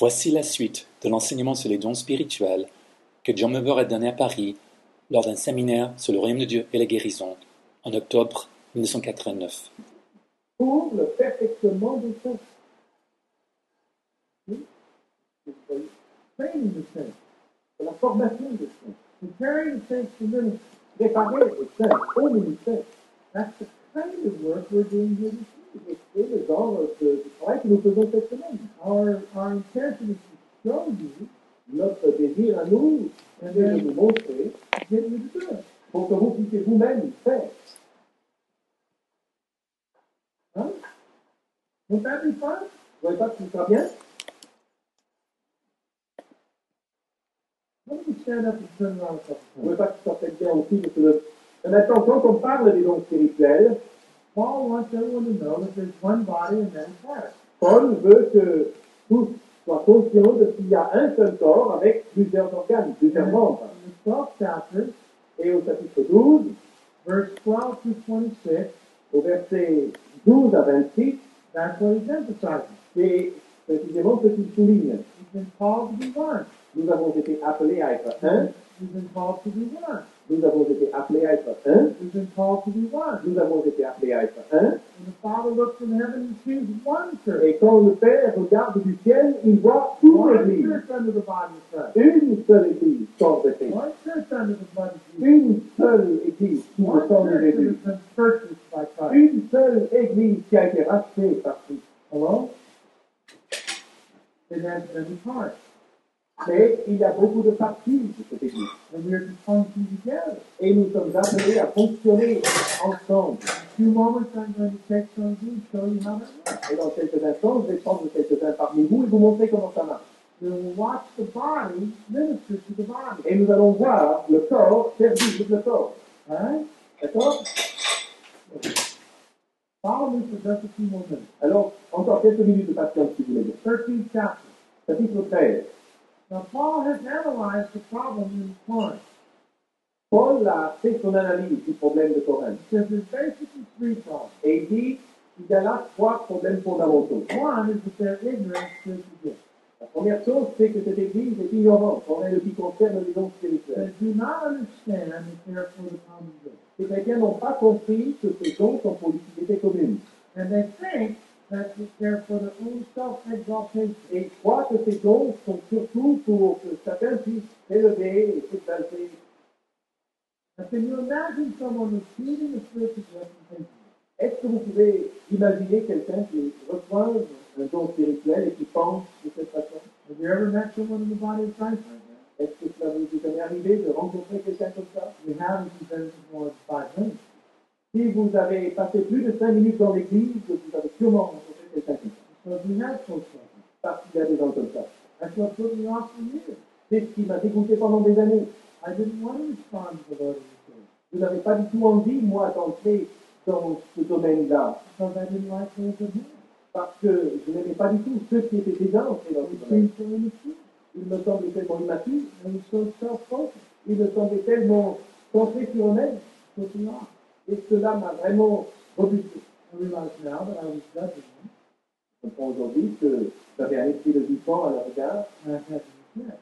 Voici la suite de l'enseignement sur les dons spirituels que John Weber a donné à Paris lors d'un séminaire sur le royaume de Dieu et la guérison en octobre 1989. pour le perfectionnement des saints. Training the saints, la formation des saints, preparing the saints for ministry, préparer les saints au ministère. That's the kind of work we're doing here this c'est le de, travail que nous faisons cette semaine. Our, our intention is notre désir à nous, et de vous montrer, pour que vous puissiez vous-même faire. Hein? That be fun? Vous voyez pas que ce sera bien? Vous voyez pas que ça fait bien aussi parce que le... Maintenant, quand on parle des dons spirituels, Paul wants everyone to know that there's one body and many parts. Paul veut que tous soient conscients qu'il y a un seul corps avec plusieurs organes, plusieurs membres. In the 12th chapter, et au chapitre 12, verse 12 to 26, au verset 12 à 26, that's what he's emphasizing. C'est précisément ce qu'il souligne. We've been called to be one. Nous avons été appelés à être un. We've been called to be one. Nous avons été appelés à être un. We've been called to be one. Nous avons été appelés à être un. And the Father looks from heaven and sees one church. Et quand le Père regarde du ciel, il voit une One church under the body of Christ. Une seule église sans Christ. One church under the blood of Jesus. Une seule église sous le sang de Jésus. has been purchased by Christ. Une seule église qui a été rachetée par Christ. Hello? It has many parts. Mais il y a beaucoup de parties de cette église. And we are to function together. Et nous sommes appelés à fonctionner ensemble. Et dans quelques instants, je vais prendre quelques-uns parmi vous et vous montrer comment ça marche. Et nous allons voir le corps servir le corps. Right? D'accord? Follow me for just a few more minutes. Alors, encore quelques minutes de patience, si vous voulez bien. 13th chapter. Chapitre 13. Now, Paul has analyzed the problem in Corinth. Paul uh, a fait son analyse du problème de Corinthe. He says there's basically three problems. Et il dit qu'il y a là trois problèmes fondamentaux. One is that they're ignorant spiritual gifts. La première chose, c'est que cette église est ignorante en ce qui concerne les dons spirituels. They do not understand that they're for the common good. Les chrétiens n'ont pas compris que ces dons sont pour l'utilité commune. And they think that they're for own self-exaltation. Et ils croient que ces dons sont surtout pour que chacun puisse s'élever et s'exalter. Now, can you imagine someone receiving spiritual and Est-ce que vous pouvez imaginer quelqu'un qui reçoit un don spirituel et qui pense de cette façon? Have you ever met someone in the body of Christ? Like that? Est-ce que cela vous est jamais arrivé de rencontrer quelqu'un comme ça? We been for more than five minutes. Si vous avez passé plus de cinq minutes dans l'église, vous avez sûrement rencontré like that. Parce qu'il y a des gens comme ça. C'est ce qui m'a dégoûté pendant des années. I didn't want to respond to the Lord in the church Je n'avais pas du tout envie, moi, d'entrer dans ce domaine-là. Parce que je n'aimais pas du tout ceux qui étaient déjà entrés dans ce domaine. Ils me semblaient tellement immatures, ils me semblaient tellement centrés sur eux-mêmes. Et cela m'a vraiment rebuté. I realize now that I was judging him. Je comprends aujourd'hui que j'avais un esprit de jugement à leur regard And I had to repent.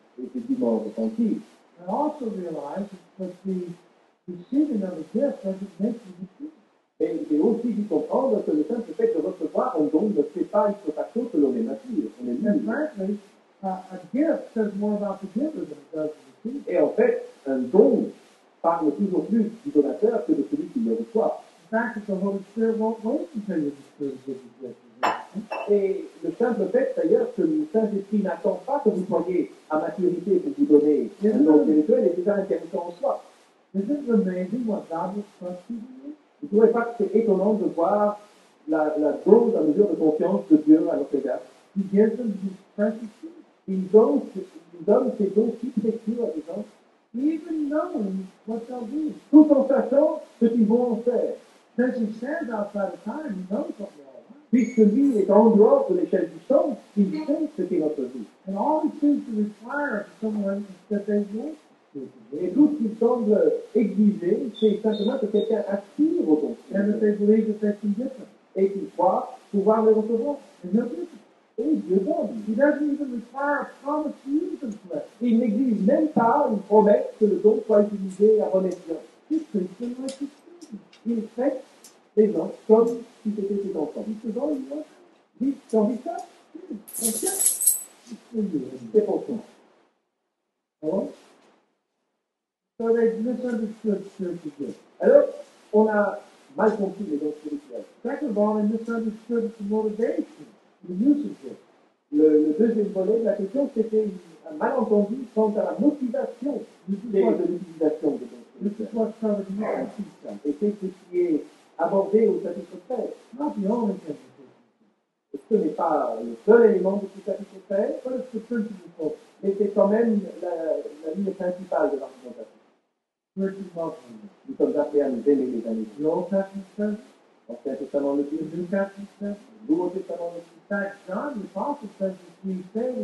et. I also realized that the receiving of a gift doesn't make you receive. Et j'ai aussi dû comprendre que le simple fait de recevoir un don ne fait pas une facto que l'on est mature, on est And mûr. frankly, uh, a gift says more about the giver than it does the receiver. Et en fait, un don parle toujours plus du que de celui qui le reçoit. In fact, that the Holy Spirit won't wait until you receive the gift. Et le simple fait d'ailleurs que le Saint-Esprit n'attend pas que vous soyez à maturité pour vous donner un don spirituel est déjà intéressant en soi. Amazing what God will trust you? Vous ne trouvez pas que c'est étonnant de voir la, la dose, la mesure de confiance de Dieu à notre égard? He gives them His precious Il donne, il donne ses dons si précieux à des gens, even knowing what they'll do. tout en sachant ce qu'ils vont en faire. Since He stands outside of time, He knows what we all want. Puisque lui est en dehors de l'échelle du temps, il sait ce qu'est notre vie. And all seems to require of someone is that they Et tout ce qu'il semble exiger, c'est simplement que quelqu'un aspire au don and that they believe that they can get them. et qu'il croit pouvoir les recevoir. And them. Et Dieu donne. He doesn't even require a promise to use them. Il n'exige même pas une promesse que le don soit utilisé à bon escient. Them like. Il traite les gens comme si c'était ses enfants. For you. C'est pour toi. Spiritual gifts. Alors, on a mal compris les spirituels. Second of all, they misunderstood motivation, of gifts. Le, le deuxième volet de la question, c'était un malentendu quant à la motivation des- is what, de l'utilisation des the teaching stuff. Et c'est ce qui est abordé au chapitre 13. Not the only thing that they Ce n'est pas le seul élément de ce chapitre 13, but it's the principal focus. mais c'est quand même la, ligne principale de l'argumentation. Nous sommes appelés à nous aimer les les autres. Old Testament le le Nouveau Testament le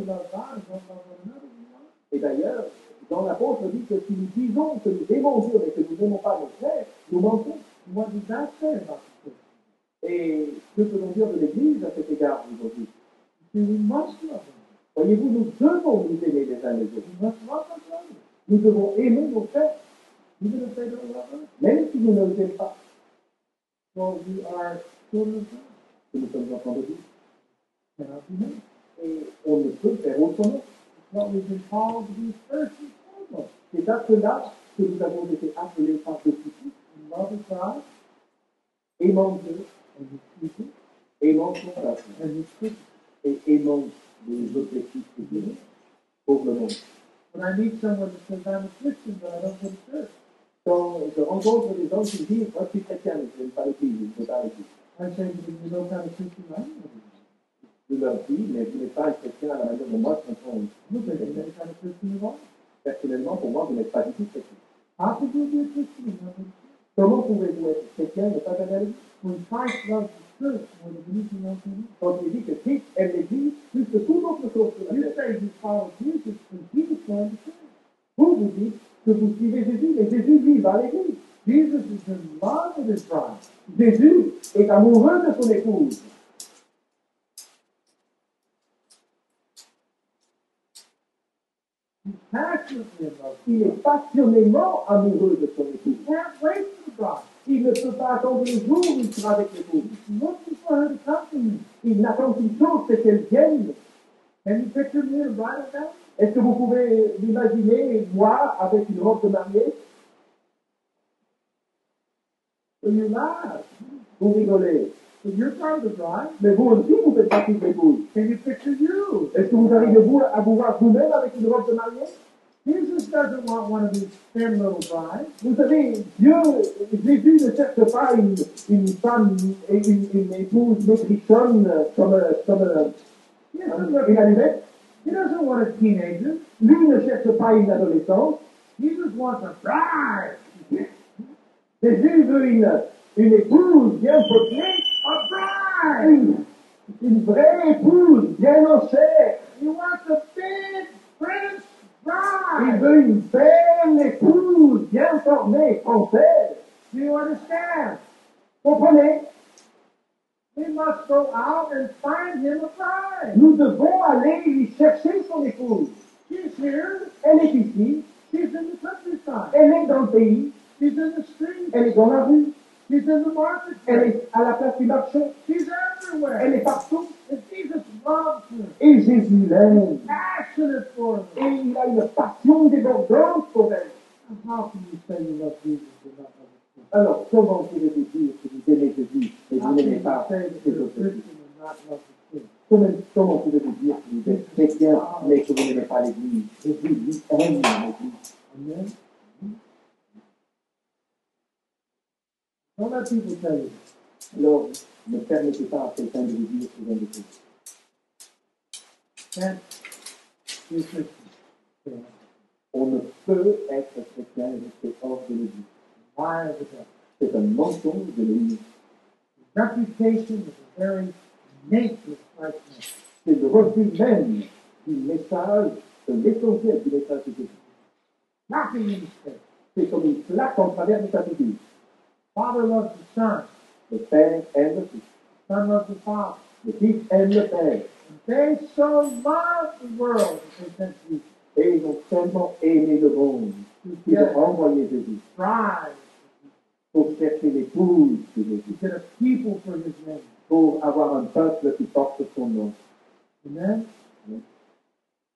love one another, we lie. Et d'ailleurs, dans l'apôtre dit que si nous disons que nous aimons Dieu mais que nous n'aimons pas nos frères, nous mentons. About the church? Et que peut-on dire de l'Église à cet égard aujourd'hui? Voyez-vous, nous devons nous aimer les uns les autres. Nous devons aimer nos frères, même si nous ne les aimons pas. Que nous sommes enfants de Dieu. Et on ne peut faire autrement. C'est à cela que nous avons été appelés par le God Aimant Dieu, aimant son peuple et aimant les objectifs de Dieu pour le monde. When I meet someone that says, I'm a Christian, but I don't go to church, Quand je rencontre des gens qui disent Moi je suis chrétien, mais je n'aime pas l'église, je ne vais pas l'église. I say you what kind of Christian. Je leur dis Mais vous n'êtes pas un chrétien à la manière dont moi je comprends. Personnellement, pour moi, vous n'êtes pas du tout chrétien. How could you be a Christian and not be a Christian? Comment pouvez-vous être chrétien et ne pas l'église When Christ loves the church more than anything else in it, Quand il dit que Christ aime l'église plus que toute autre chose sur la you terre. say you follow Jesus, and Jesus joined the church. Vous, vous dites que vous suivez Jésus, mais Jésus, lui, va à l'église. Jesus is in love with his bride. Jésus est amoureux de son épouse. He's passionately in love. Il est passionnément amoureux de son épouse. Il ne peut pas attendre le jour où il sera avec l'épouse. Il n'attend qu'une chose, c'est qu'elle vienne. Est-ce que vous pouvez l'imaginer, moi, avec une robe de mariée? Vous rigolez. Mais vous aussi, vous faites partie de l'épouse. Est-ce que vous arrivez vous, à vous voir vous-même avec une robe de mariée? Jesus doesn't want one of these thin little brides. Vous savez, Dieu, Jésus ne cherche pas une, une femme, une, une épouse maigrichonne comme, comme doesn't, look, une allumette. he doesn't want a teenager. Lui ne cherche pas une adolescente. Jesus wants a bride. Jésus veut une, une épouse bien potelée, A bride. une, une vraie épouse bien en chair. He wants a big French Bride. veut une belle épouse bien formée. Do you understand? Comprenez We must go out and find him a bride. Nous devons aller lui chercher son épouse. She's here. Elle est ici, She's in the countryside. elle est dans le pays, She's in the street. elle est dans la rue, She's in the elle marketplace. est à la place du marché, She's elle everywhere. est partout. And Jesus loves her. Et Jésus l'aime. Passionate for Et il a une passion débordante pour elle. How can you say love Jesus? Alors, comment pouvez-vous dire que vous aimez Jésus et vous can n'aimez pas les autres? Comment, pouvez-vous dire que vous êtes chrétien mais que vous n'aimez pas l'Église? Jésus, lui, aime l'Église. Amen. Don't let people tell you. Alors, ne permettez pas à quelqu'un de vous dire ce genre de choses. On ne peut être chrétien et rester hors l'Église. Why is that? Reputation is the very nature of Christ's C'est le refus même du message, de l'essentiel du message de Jésus. Knocking in the. C'est comme une plaque en travers. Father loves the Son. Le Père le Fils. Son loves the Father. Le Fils aime le Père. They so loved the world sent Jesus Et ils ont tellement aimé le monde to get ont envoyé Jésus a pour chercher l'épouse de to Jésus, get a people for his name. pour avoir un peuple qui porte son nom. Amen? Amen.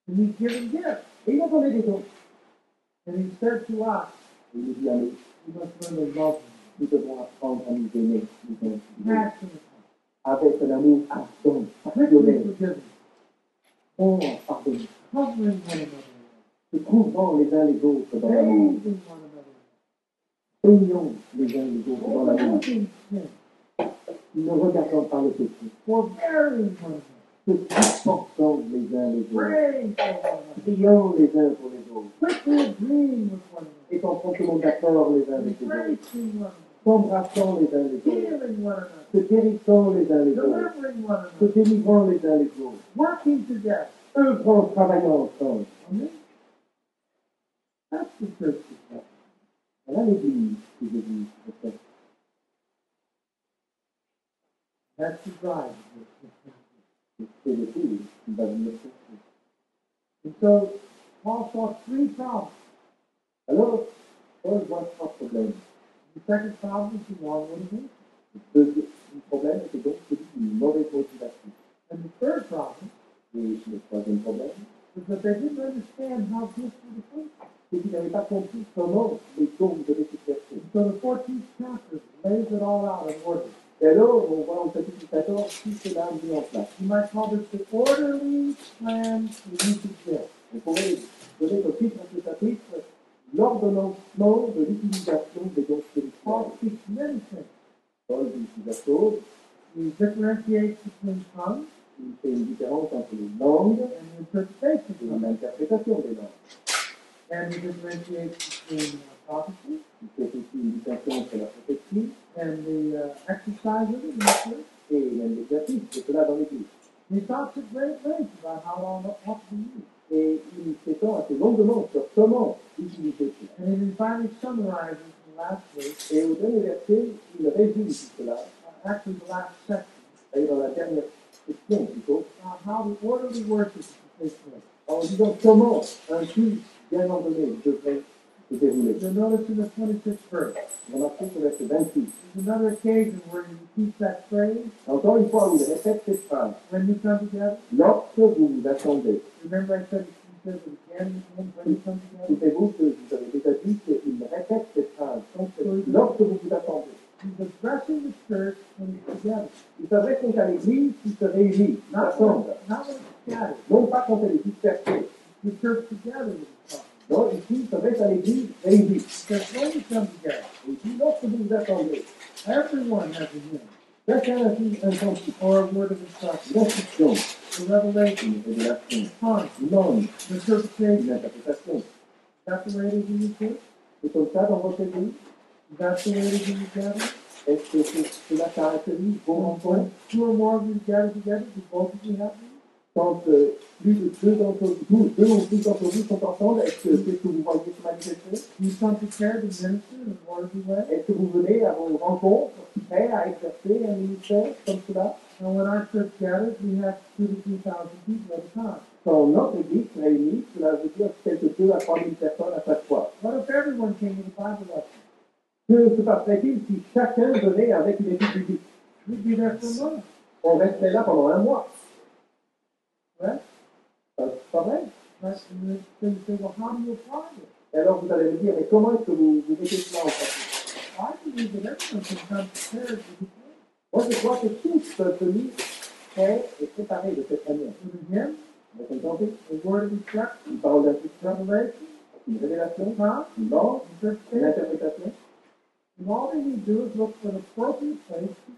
And he's given gifts. Et il a donné des dons. And he said to us, Il nous dit à nous, we must learn to love him. nous devons apprendre à nous aimer, nous aimer, Passionate. Avec un amour ardent, Quickly passionné, forgiving. fort, pardonné, Covering one another. se trouvant les uns les autres dans l'amour, peignant les uns les autres dans l'amour, ne regardant pas le péché, se supportant les uns les autres, priant les uns pour les autres, one another. étant promptement d'accord les uns avec les autres, Embracing one another. s'embrassant les uns les autres, Healing one another. se guérissant les uns les autres, Delivering one se another. délivrant les uns les autres, Working together. œuvrant, travaillant ensemble. Amen? That's the church of God. Voilà l'église que Jésus fait. That's the bride. of this church. C'est l'épouse qui va venir chercher. And so Paul saw three problems. Alors, Paul voit trois problèmes. The second problem is the wrong motivation. Le problème, c'est donc celui d'une mauvaise motivation. And the third problem Et le troisième problème, is that they didn't understand how gifts were function. c'est qu'il n'avait pas compris comment les dons devaient s'exercer. So the 14th chapter lays it all out in order. Et alors, on voit au chapitre 14 tout cela mis en place. You might call this the orderly plan for of gifts. On pourrait donner au titre de ce chapitre l'ordonnancement de l'utilisation des dons spirituels. Paul dit between tongues Il fait une différence entre les langues and the interpretation et l'interprétation des langues. And he differentiates between uh, prophecy Il fait aussi une distinction entre la prophétie and the uh, exercise of it in the church. et l'exercice de cela dans l'Église. He talks at great length about how all that ought to be used. Et il s'étend assez longuement sur comment utiliser cela. Et au dernier verset, il résume tout cela, actually the last section, et dans la dernière section plutôt, en disant comment un culte bien ordonné devrait dérouler. You'll notice in the 26th verse, Remarquez ce verset 26. there's another occasion where he repeats that phrase, Encore une fois, il répète cette phrase. when you come together. Lorsque vous vous attendez, Remember I said he says it again and when you come together. souvenez-vous que vous avez déjà dit qu'il répète cette phrase. Donc, lorsque vous vous attendez. He's oh, addressing the church when he's together. Il s'adresse donc à l'Église qui se réunit, qui Not s'assemble. when, not when it's scattered. Non pas elle est dispersée. The church together is talking. Non, ici, il s'adresse à l'Église réunie. He says when you come together, Et puis, lorsque vous vous attendez, everyone has a hymn chacun a dit un cantique, or a word of instruction, une instruction, a revelation, une révélation, tongue, une langue, an interpretation. une interprétation. That's the way it is in your church? C'est comme ça dans votre Église That's the way it is in your gathering? Est-ce que c'est- cela caractérise vos rencontres When two or more of you gather together, do both of you have them? Quand euh, plus de deux d'entre vous, deux ou plus d'entre vous sont ensemble Est-ce que c'est ce que vous voyez se manifester? Est-ce que vous venez à vos rencontres prêts à exercer un ministère comme cela? And when our church gathers, we three thousand people at a time. Quand notre Église se réunit, cela veut dire quelques deux à trois mille personnes à chaque fois. What if everyone came to the Bible lesson? Que se passerait-il si chacun venait avec une équipe biblique We'd be there for a month, On resterait là pendant un mois. right? Ça, C'est pas vrai Right? And then so do you apply this? Et alors vous allez me dire, mais comment est-ce que vous, vous mettez cela en pratique be Moi, je crois que tous peuvent venir prêts et préparés de cette manière. of instruction, une parole d'instruction, revelation, une révélation, une langue, une interprétation. And all they need to do is look for an appropriate place to.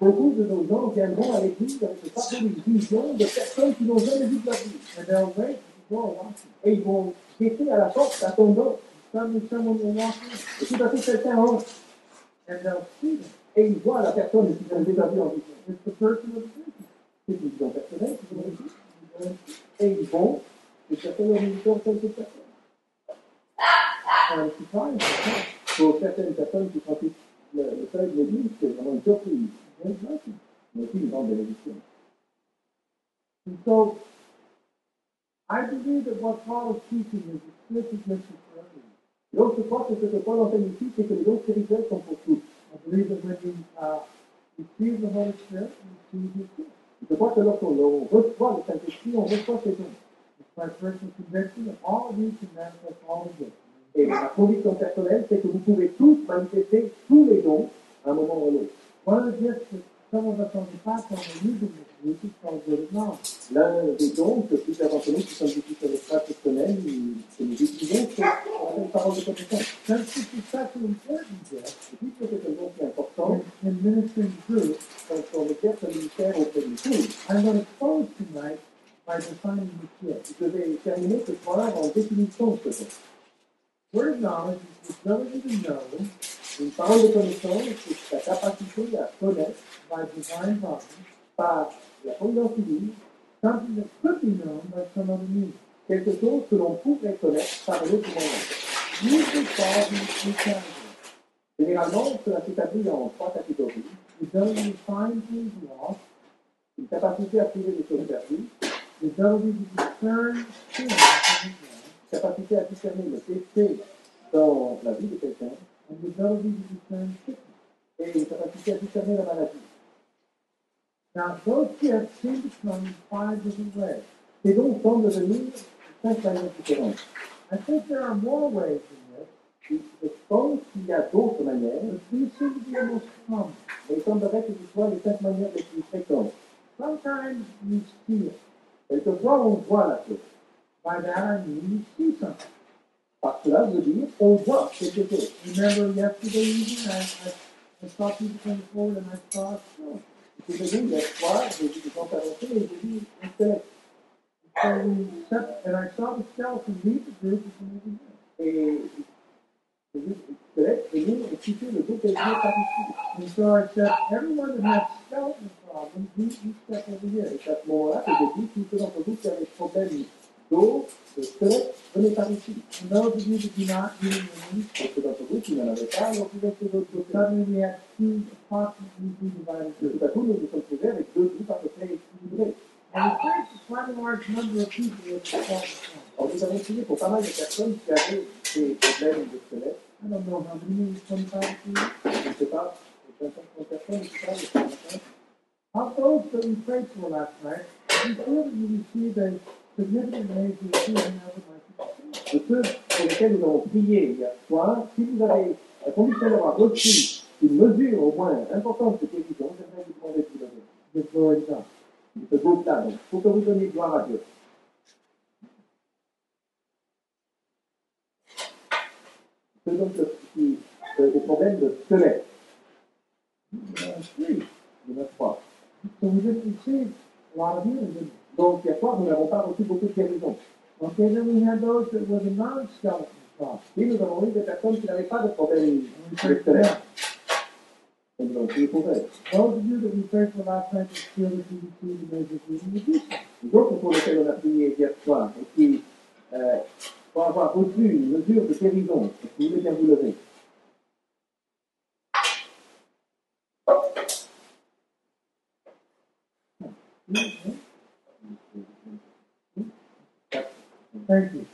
Beaucoup de nos gens viendront à l'église avec le fardeau d'une vision de personnes qui n'ont jamais vu de la vie. Et ils vont guetter à la porte à ton dos. Et tout à they'll see them. et il voit la personne qui vient déjà vu en vision. C'est une vision personnelle, c'est une vision. et ils vont et visiteur auprès de cette personne. Pour certaines personnes qui pratiquent le seuil de l'église, c'est vraiment une surprise, And so, I believe that what Paul is teaching is a spiritual gift for everyone. Donc, je crois que ce que Paul enseigne ici, c'est que les dons spirituels sont pour tous. I believe that when uh, receive the Holy Spirit. It's personal that all of you can manifest all. Et ma conviction personnelle, c'est que vous pouvez tous manifester tous les dons à un moment ou à l'autre. L'un des dons que plusieurs d'entre nous qui sommes ici sur l'espace personnel, que nous utilisons, c'est la parole de connaissance. Since this is such an important gift, Et puisque c'est un don si important, in, in ministering groups, quand requiert un ministère auprès d'une foule, I'm going to close tonight by defining the gift. je vais terminer ce soir en définition de ce don. Word knowledge is the ability Une parole de connaissance, c'est la capacité à connaître by divine par la providence divine be known by means. quelque chose que l'on pourrait connaître par un autre moyen. Three categories. Généralement, cela s'établit en trois catégories. Lost, Une capacité à trouver des choses perdues, the capacité à discerner le dans la vie de quelqu'un, the to à discerner maladie. Now, those gifts seem to come in five different ways. Dons semblent venir de cinq manières différentes. I think there are more ways than this, Je pense qu'il y a d'autres but these seem to be the most common. mais il semblerait que ce soit les cinq. Sometimes you see it. Quelquefois, on voit la chose. By that I mean you see something. Par cela, je veux dire, on voit quelque chose. Remember yesterday evening, I, I, I saw people come forward and I saw a skeleton. Je suis venu hier soir, j'ai vu des gens avancer et j'ai vu un squelette. So we set, and I saw the skeleton leave the group and come over here. Et j'ai vu le squelette venir et quitter le dos qu'elle venait par ici. And so I said, everyone that has skeleton problems, you, you step over here. Et c'est à ce moment-là que j'ai dit, tous ceux d'entre vous qui avaient des problèmes dos, de squelette, venez par ici. And those of you that do not, you know, Et ceux d'entre vous qui n'en avaient pas, alors vous êtes de l'autre côté. suddenly we had two approximately two divided Et groups. tout à coup, nous nous sommes trouvés avec deux groupes à peu près équilibrés. And we faced quite a large number of people with skeleton problems. Alors nous avons prié pour pas mal de personnes qui avaient des problèmes de squelette. I don't know how many, 25 people. Je ne sais pas, 25 personnes, tout ça, ce matin. Of those that we prayed for last night, we feel that you received a de ceux pour lesquels nous avons prié hier soir, si vous avez la conviction d'avoir reçu une mesure au moins importante de guérison, j'aimerais vous demander de vous donner. Give glory to God. De ce groupe-là, donc, pour que vous donniez gloire à Dieu. Ceux donc qui euh, des problèmes de squelette, il y en a trois. So we didn't receive a lot Donc nous n'avons pas reçu beaucoup de. Okay, then we had those that were the non-skeleton nous avons eu des personnes qui n'avaient pas de problème elles. Those of you that we prayed for last night that feel that autres pour lesquels on a prié hier soir et qui, euh, pour avoir reçu une mesure de guérison, vous voulez bien vous lever you.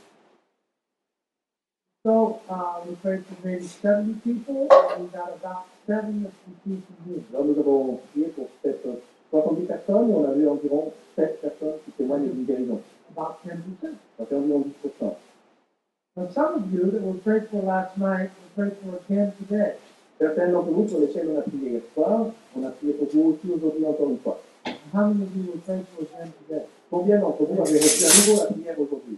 So, uh, we prayed for maybe 70 people, and we got about seven that received some healing. Alors nous avons prié pour peut-être 70 personnes et on a eu environ 7 personnes qui témoignent d'une guérison. About 10%. Ça fait environ 10%. Now, some of you that were prayed for last night were prayed for again today. Certains d'entre vous pour lesquels on a prié hier soir, on a prié pour vous aussi aujourd'hui encore une fois. How many of you were prayed for again today? Combien d'entre vous avez reçu à nouveau la prière aujourd'hui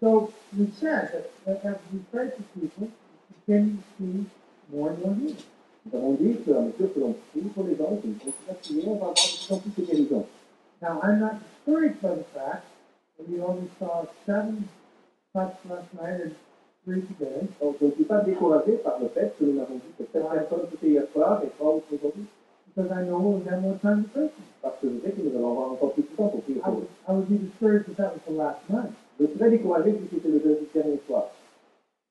So we said that, that as we pray for people, we to see more and more healing. Nous avons dit que à mesure que l'on prie pour les gens, que nous continuons à prier, on va de plus de. Now, I'm not discouraged by the fact that we only saw seven touch last night and three today. Donc je ne suis pas découragé par le fait que nous n'avons vu que 7 personnes c'était hier soir et 3 autres aujourd'hui. Because I know we'll have more time to pray. Parce que je sais que nous allons avoir encore plus de temps pour prier I pour would, eux. I would be discouraged if that was the last night, Je serais découragé si c'était le dernier soir.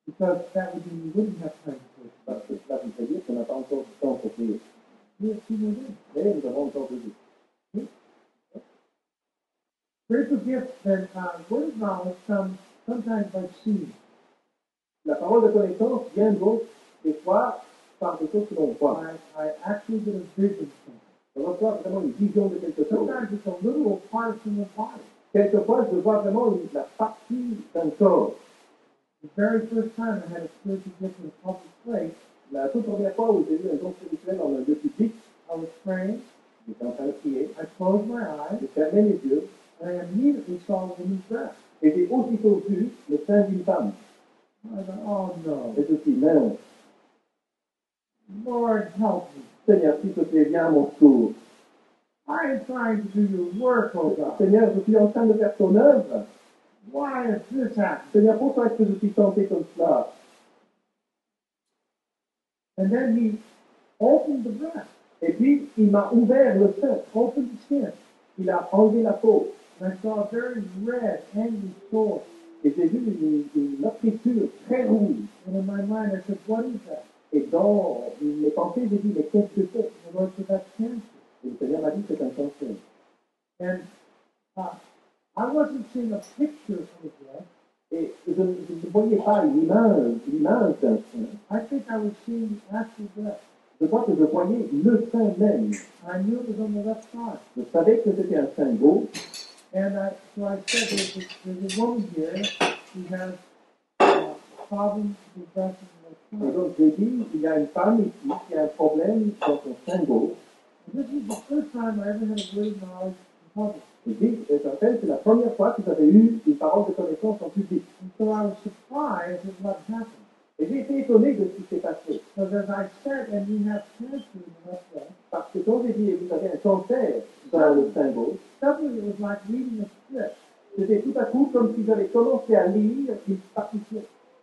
because that would mean we wouldn't have time to pray Parce que cela voudrait dire qu'on n'a pas encore du temps pour prier. We have two more days. Mais nous avons encore deux jours. Spiritual gifts and uh, word of knowledge come sometimes by seeing. La parole de connaissance vient donc des fois par des choses que l'on voit. I, I actually get a vision from it. On une vision de quelque chose. Sometimes it's a little part from the body. Quelquefois, je vois vraiment la partie d'un corps. The very first time I had a spiritual gift in a public place, La toute première fois où j'ai eu un don spirituel dans un lieu public, I was praying, j'étais en train de prier, I closed my eyes, j'ai fermé les yeux and I immediately saw a woman's breast. et j'ai aussitôt vu le sein d'une femme. I thought, oh no, Et je suis mince. Lord help me. Seigneur, s'il te plaît, viens à mon secours. I am trying to do your work, oh God. Seigneur, je suis en train de faire ton œuvre. Why has this happened? Seigneur, pourquoi est-ce que je suis tenté comme cela And then he opened the breast, Et puis, il m'a ouvert le sein. opened the skin, Il a enlevé la peau. and I saw a very red, angry sore. Et j'ai vu une, une écriture très rouge. And in my mind, I said, what is that? Et dans mes pensées, j'ai dit, mais qu'est-ce que c'est that's cancer. Et le Seigneur m'a dit, c'est un cancer. And uh, I wasn't seeing a picture of breast. Et je je ne voyais pas l'image, l'image d'un sein. I think I was seeing actual breast. Je crois que je voyais le sein même. I knew it was on the left side. Je savais que c'était un sein gauche. And I, so I said, there's a, there's a woman here who has uh, problems with breast Et side. donc j'ai dit, il y a une femme ici qui a un problème dans son. And this is the first time I ever had a word of knowledge in public. Je et fait, c'est la première fois que j'avais eu une parole de connaissance en public. And so I was surprised at what happened. Et j'ai été étonné de ce qui s'est passé. Because as I said, and we have cancer in the left breast, Parce que quand j'ai dit, vous avez un cancer dans le sein gauche, suddenly it was like reading a script, c'était tout à coup comme si j'avais commencé à lire une partition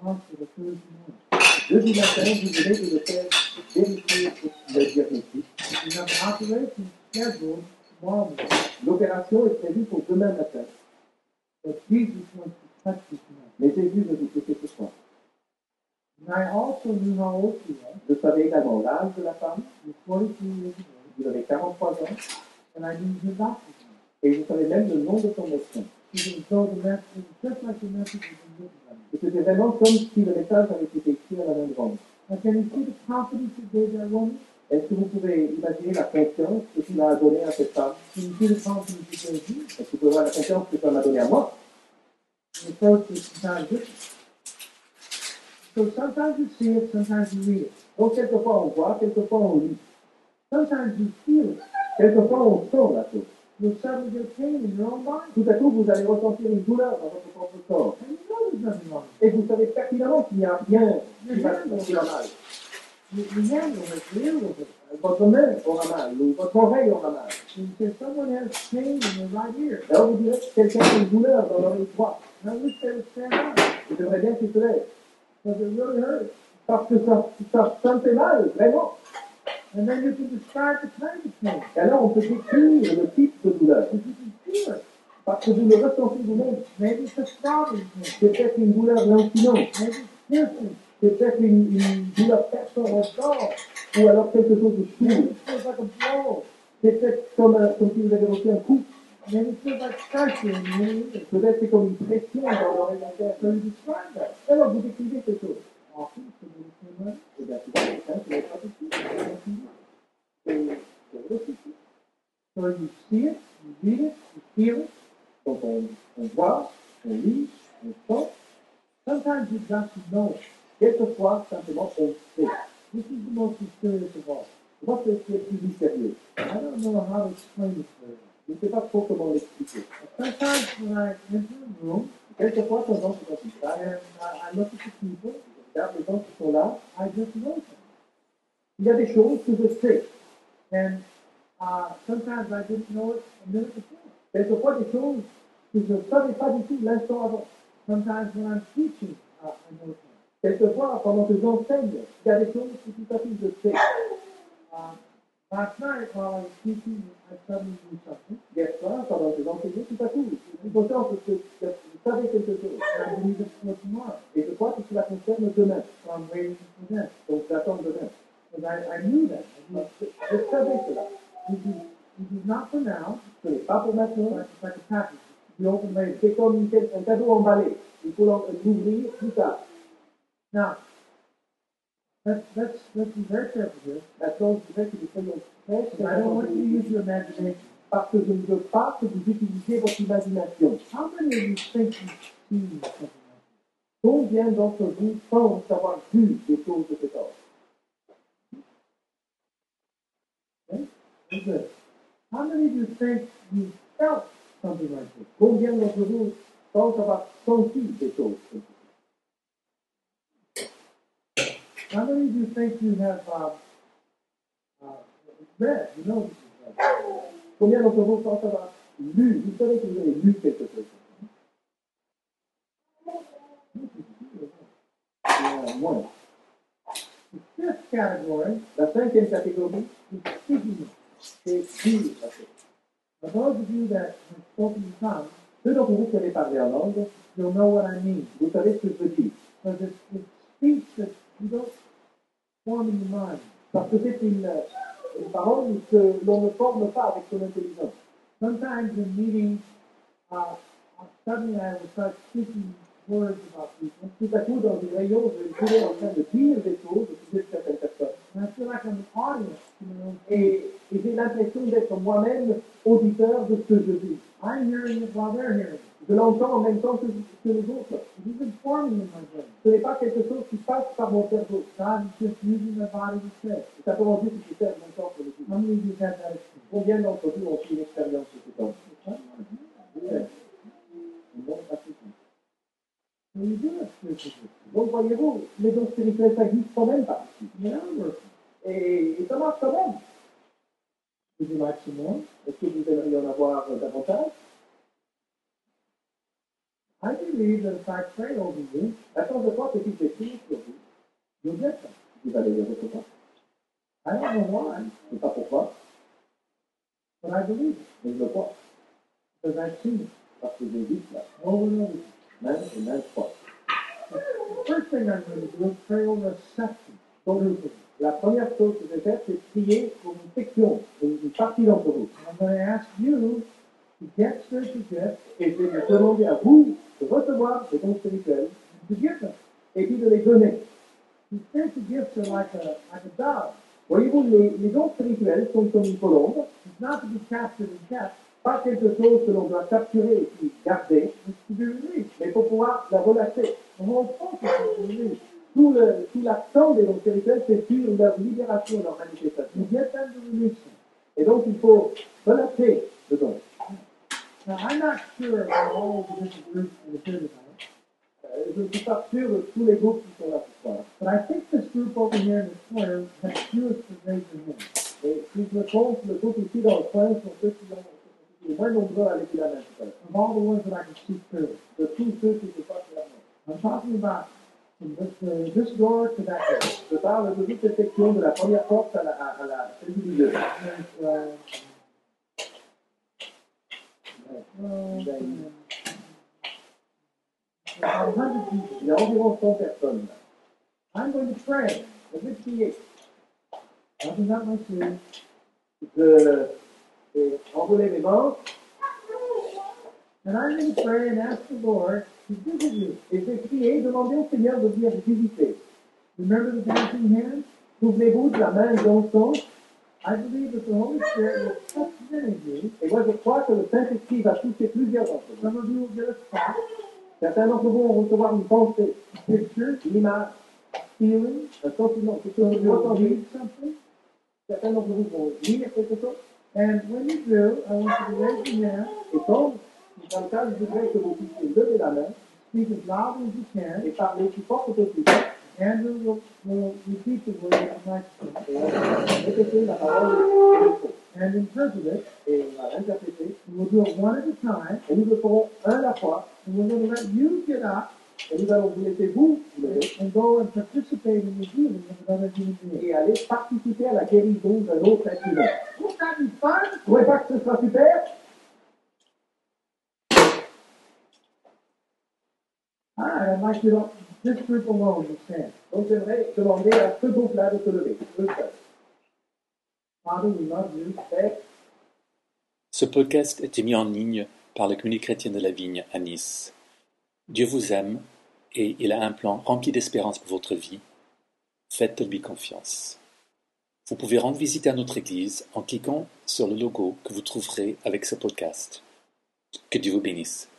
Thursday morning. Jeudi matin, vous venez de le L'opération est prévue pour demain matin. Mais Jésus veut vous toucher ce soir. And I also knew how old was. Je savais l'âge de la femme. She was 42 years of age, Vous avez 43 ans. and I knew. Et je savais même le nom de son médecin. The just like the message. Et c'était vraiment comme si le message avait été écrit à la main grande. Est-ce que vous pouvez imaginer la confiance que cela a donné à cette femme? Est-ce que vous pouvez voir la confiance que ça m'a donnée à moi? So sometimes you see it, sometimes you read it. Donc, quelquefois on voit, quelquefois on lit. Sometimes you feel it. Quelquefois on sent la chose. You'll suddenly get pain in your own body. Tout à coup, vous allez ressentir une douleur dans votre propre corps. And Et vous savez pertinemment qu'il n'y a rien qui va qui va mal. Votre main aura mal, ou votre oreille aura mal. Alors vous direz que quelqu'un a une douleur dans l'oreille droite. And I wish they would stand up Et j'aimerais bien qu'il se lève. Parce que ça, ça, ça me fait mal, vraiment. And then you can describe the kind of pain. Et alors on peut décrire le type de douleur. If you can feel pain. C'est peut-être une douleur lancinante. C'est peut-être une, une douleur au corps, ou alors quelque chose de sourd. C'est peut-être comme, un- comme si vous avez reçu un coup. Peut-être c'est comme une pression dans l'oreille describe that. Alors vous décrivez bien, pas c'est aussi. So you see it, you read it, you feel it. Donc on, on voit, on lit, on sent. Sometimes you just know. Quelquefois, simplement, on sait. This is the most mysterious of all. Qui est le plus mystérieux. I don't know how to explain it very well. Je ne sais pas trop comment l'expliquer. But sometimes when I enter a room Quelquefois, quand j'entre dans une salle, I, I look at the people, je regarde les gens qui sont là, I just know them. il y a des choses que je sais. And uh, sometimes I didn't know it a minute before. Quelquefois, des choses que je ne savais pas du tout l'instant avant. Sometimes when I'm teaching, I know. Quelquefois, pendant que j'enseigne, il y a des choses que tout à fait je sais. Last night while I was teaching, I suddenly something. Hier soir, pendant que que savais chose. I. Et cela concerne demain. So I'm waiting for. Donc j'attends demain. I, knew Je, savais. This is, not for now, n'est pas pour it's maintenant. like, it's like a package. It's to be opened later. C'est comme un cadeau emballé. Il faut l'ouvrir plus tard. Now, let's, let's, let's be very careful here. Maintenant, je voudrais que nous soyons très, Because I don't want you to use your imagination. parce que je ne veux pas que vous utilisiez votre imagination. How many of you think you've seen something like Combien d'entre vous pensent avoir vu des choses de cet ordre? Very good. How many of you think you felt something like this? Combien d'entre vous pensent avoir senti des choses comme ça How many of you think you have uh, uh, read? You know this is read. Combien d'entre vous pensent avoir lu Vous savez que vous avez lu quelque chose Il y en a moins. The fifth category La cinquième catégorie, is speaking. c'est dire la chose. For those of you that have spoken in tongues, you'll know what I mean. Because it's, it's speech that you don't form in your mind. Parce que c'est une, une parole que l'on ne forme pas avec son intelligence. Sometimes in meetings, uh, suddenly I will start speaking words about people, Tout à coup, dans une réunion, je vais trouver en train de dire des choses de certaines personnes. and I feel like I'm an audience to my own et j'ai l'impression d'être moi-même auditeur de ce que je dis. I'm hearing it while they're hearing it. Je l'entends en même temps que, que les autres. It isn't forming in my brain. Ce n'est pas quelque chose qui passe par mon cerveau. God is just using my body to say. Simplement Dieu qui se sert de mon corps pour le. How many of you have that experience? Combien d'entre vous ont une expérience de ce temps Yeah. Pas spiritual gifts. Donc, voyez-vous, les dons spirituels, ça existe quand même pas. Et, et ça marche quand même. Some more? Est-ce que vous aimeriez en avoir euh, davantage I believe that if I pray over you, Maintenant, je crois que si je prie sur vous, get them. vous allez les recevoir. I don't know why, Je sais pas pourquoi, but I believe mais je le crois. because I've seen it Parce que j'ai vu cela, and over. maintes et fois. The first thing I'm going to do is pray over a section. Donc, la première chose que je vais faire, c'est prier pour une section, une, une partie d'entre vous. I'm going to ask you to get spiritual gifts Et je vais vous demander à vous de recevoir des dons spirituels to give them. et puis de les donner. The spiritual gifts are like a like a dove. Voyez-vous, les, les dons spirituels sont comme une colombe, It's not to be captured and kept, pas quelque chose que l'on doit capturer et puis garder, mais pour pouvoir la relâcher. The Tout l'accent des spirituels, c'est sur leur libération, leur manifestation. Et donc, il faut relâcher le don. Now, I'm not sure about all the different groups Euh, je ne suis pas sûr de tous les groupes qui sont là ce soir. but I think this group over here in the corner has their hand. Et si je me trompe, le groupe ici dans le coin sont ceux qui ont les moins nombreux à lever la main tout à l'heure. Of all the ones that I can see clearly. De tous ceux qui se passent la main. I'm talking about this, uh, door to that door. Je parle de toute section de la première porte à la, à, la celle du milieu. There's, uh, uh, there's about 100 people. Il y a environ 100 personnes. I'm going to pray. Vais prier. Open up my sleeve. Je vais enrouler mes manches And I'm going to pray and ask the Lord et demander au Seigneur de venir visiter. Remember the dancing hand? Souvenez-vous de la main dansante I believe that the Holy Spirit will touch many of you. et moi je crois que le Saint-Esprit va toucher plusieurs d'entre vous. Some of you will get a thought, Certains d'entre vous vont recevoir une pensée, picture, une image, feeling, un sentiment, quelque chose que vous entendez. Certains d'entre vous vont lire quelque chose. And when you do, I want you to raise your hand, Et quand, dans le je voudrais que vous puissiez lever la main speak as loud as you can. et parler plus fort que possible. Andrew will, will repeat the word at the microphone Et on va répéter la parole au micro. and interpret it. Et on va l'interpréter. And we'll do it one at a time. Et nous le ferons un à la fois. And we're going to let you get up Et nous allons vous laisser vous vous lever and go and participate in the healing of another human being. et aller participer à la guérison d'un autre être humain. Won't that be fun? Vous trouvez pas que ce sera super Like you to, this group alone to stand. Donc j'aimerais demander à ce groupe-là de se lever. Ce podcast est mis en ligne par la communauté chrétienne de la Vigne à Nice. Dieu vous aime et il a un plan rempli d'espérance pour votre vie. Faites-lui confiance. Vous pouvez rendre visite à notre église en cliquant sur le logo que vous trouverez avec ce podcast. Que Dieu vous bénisse.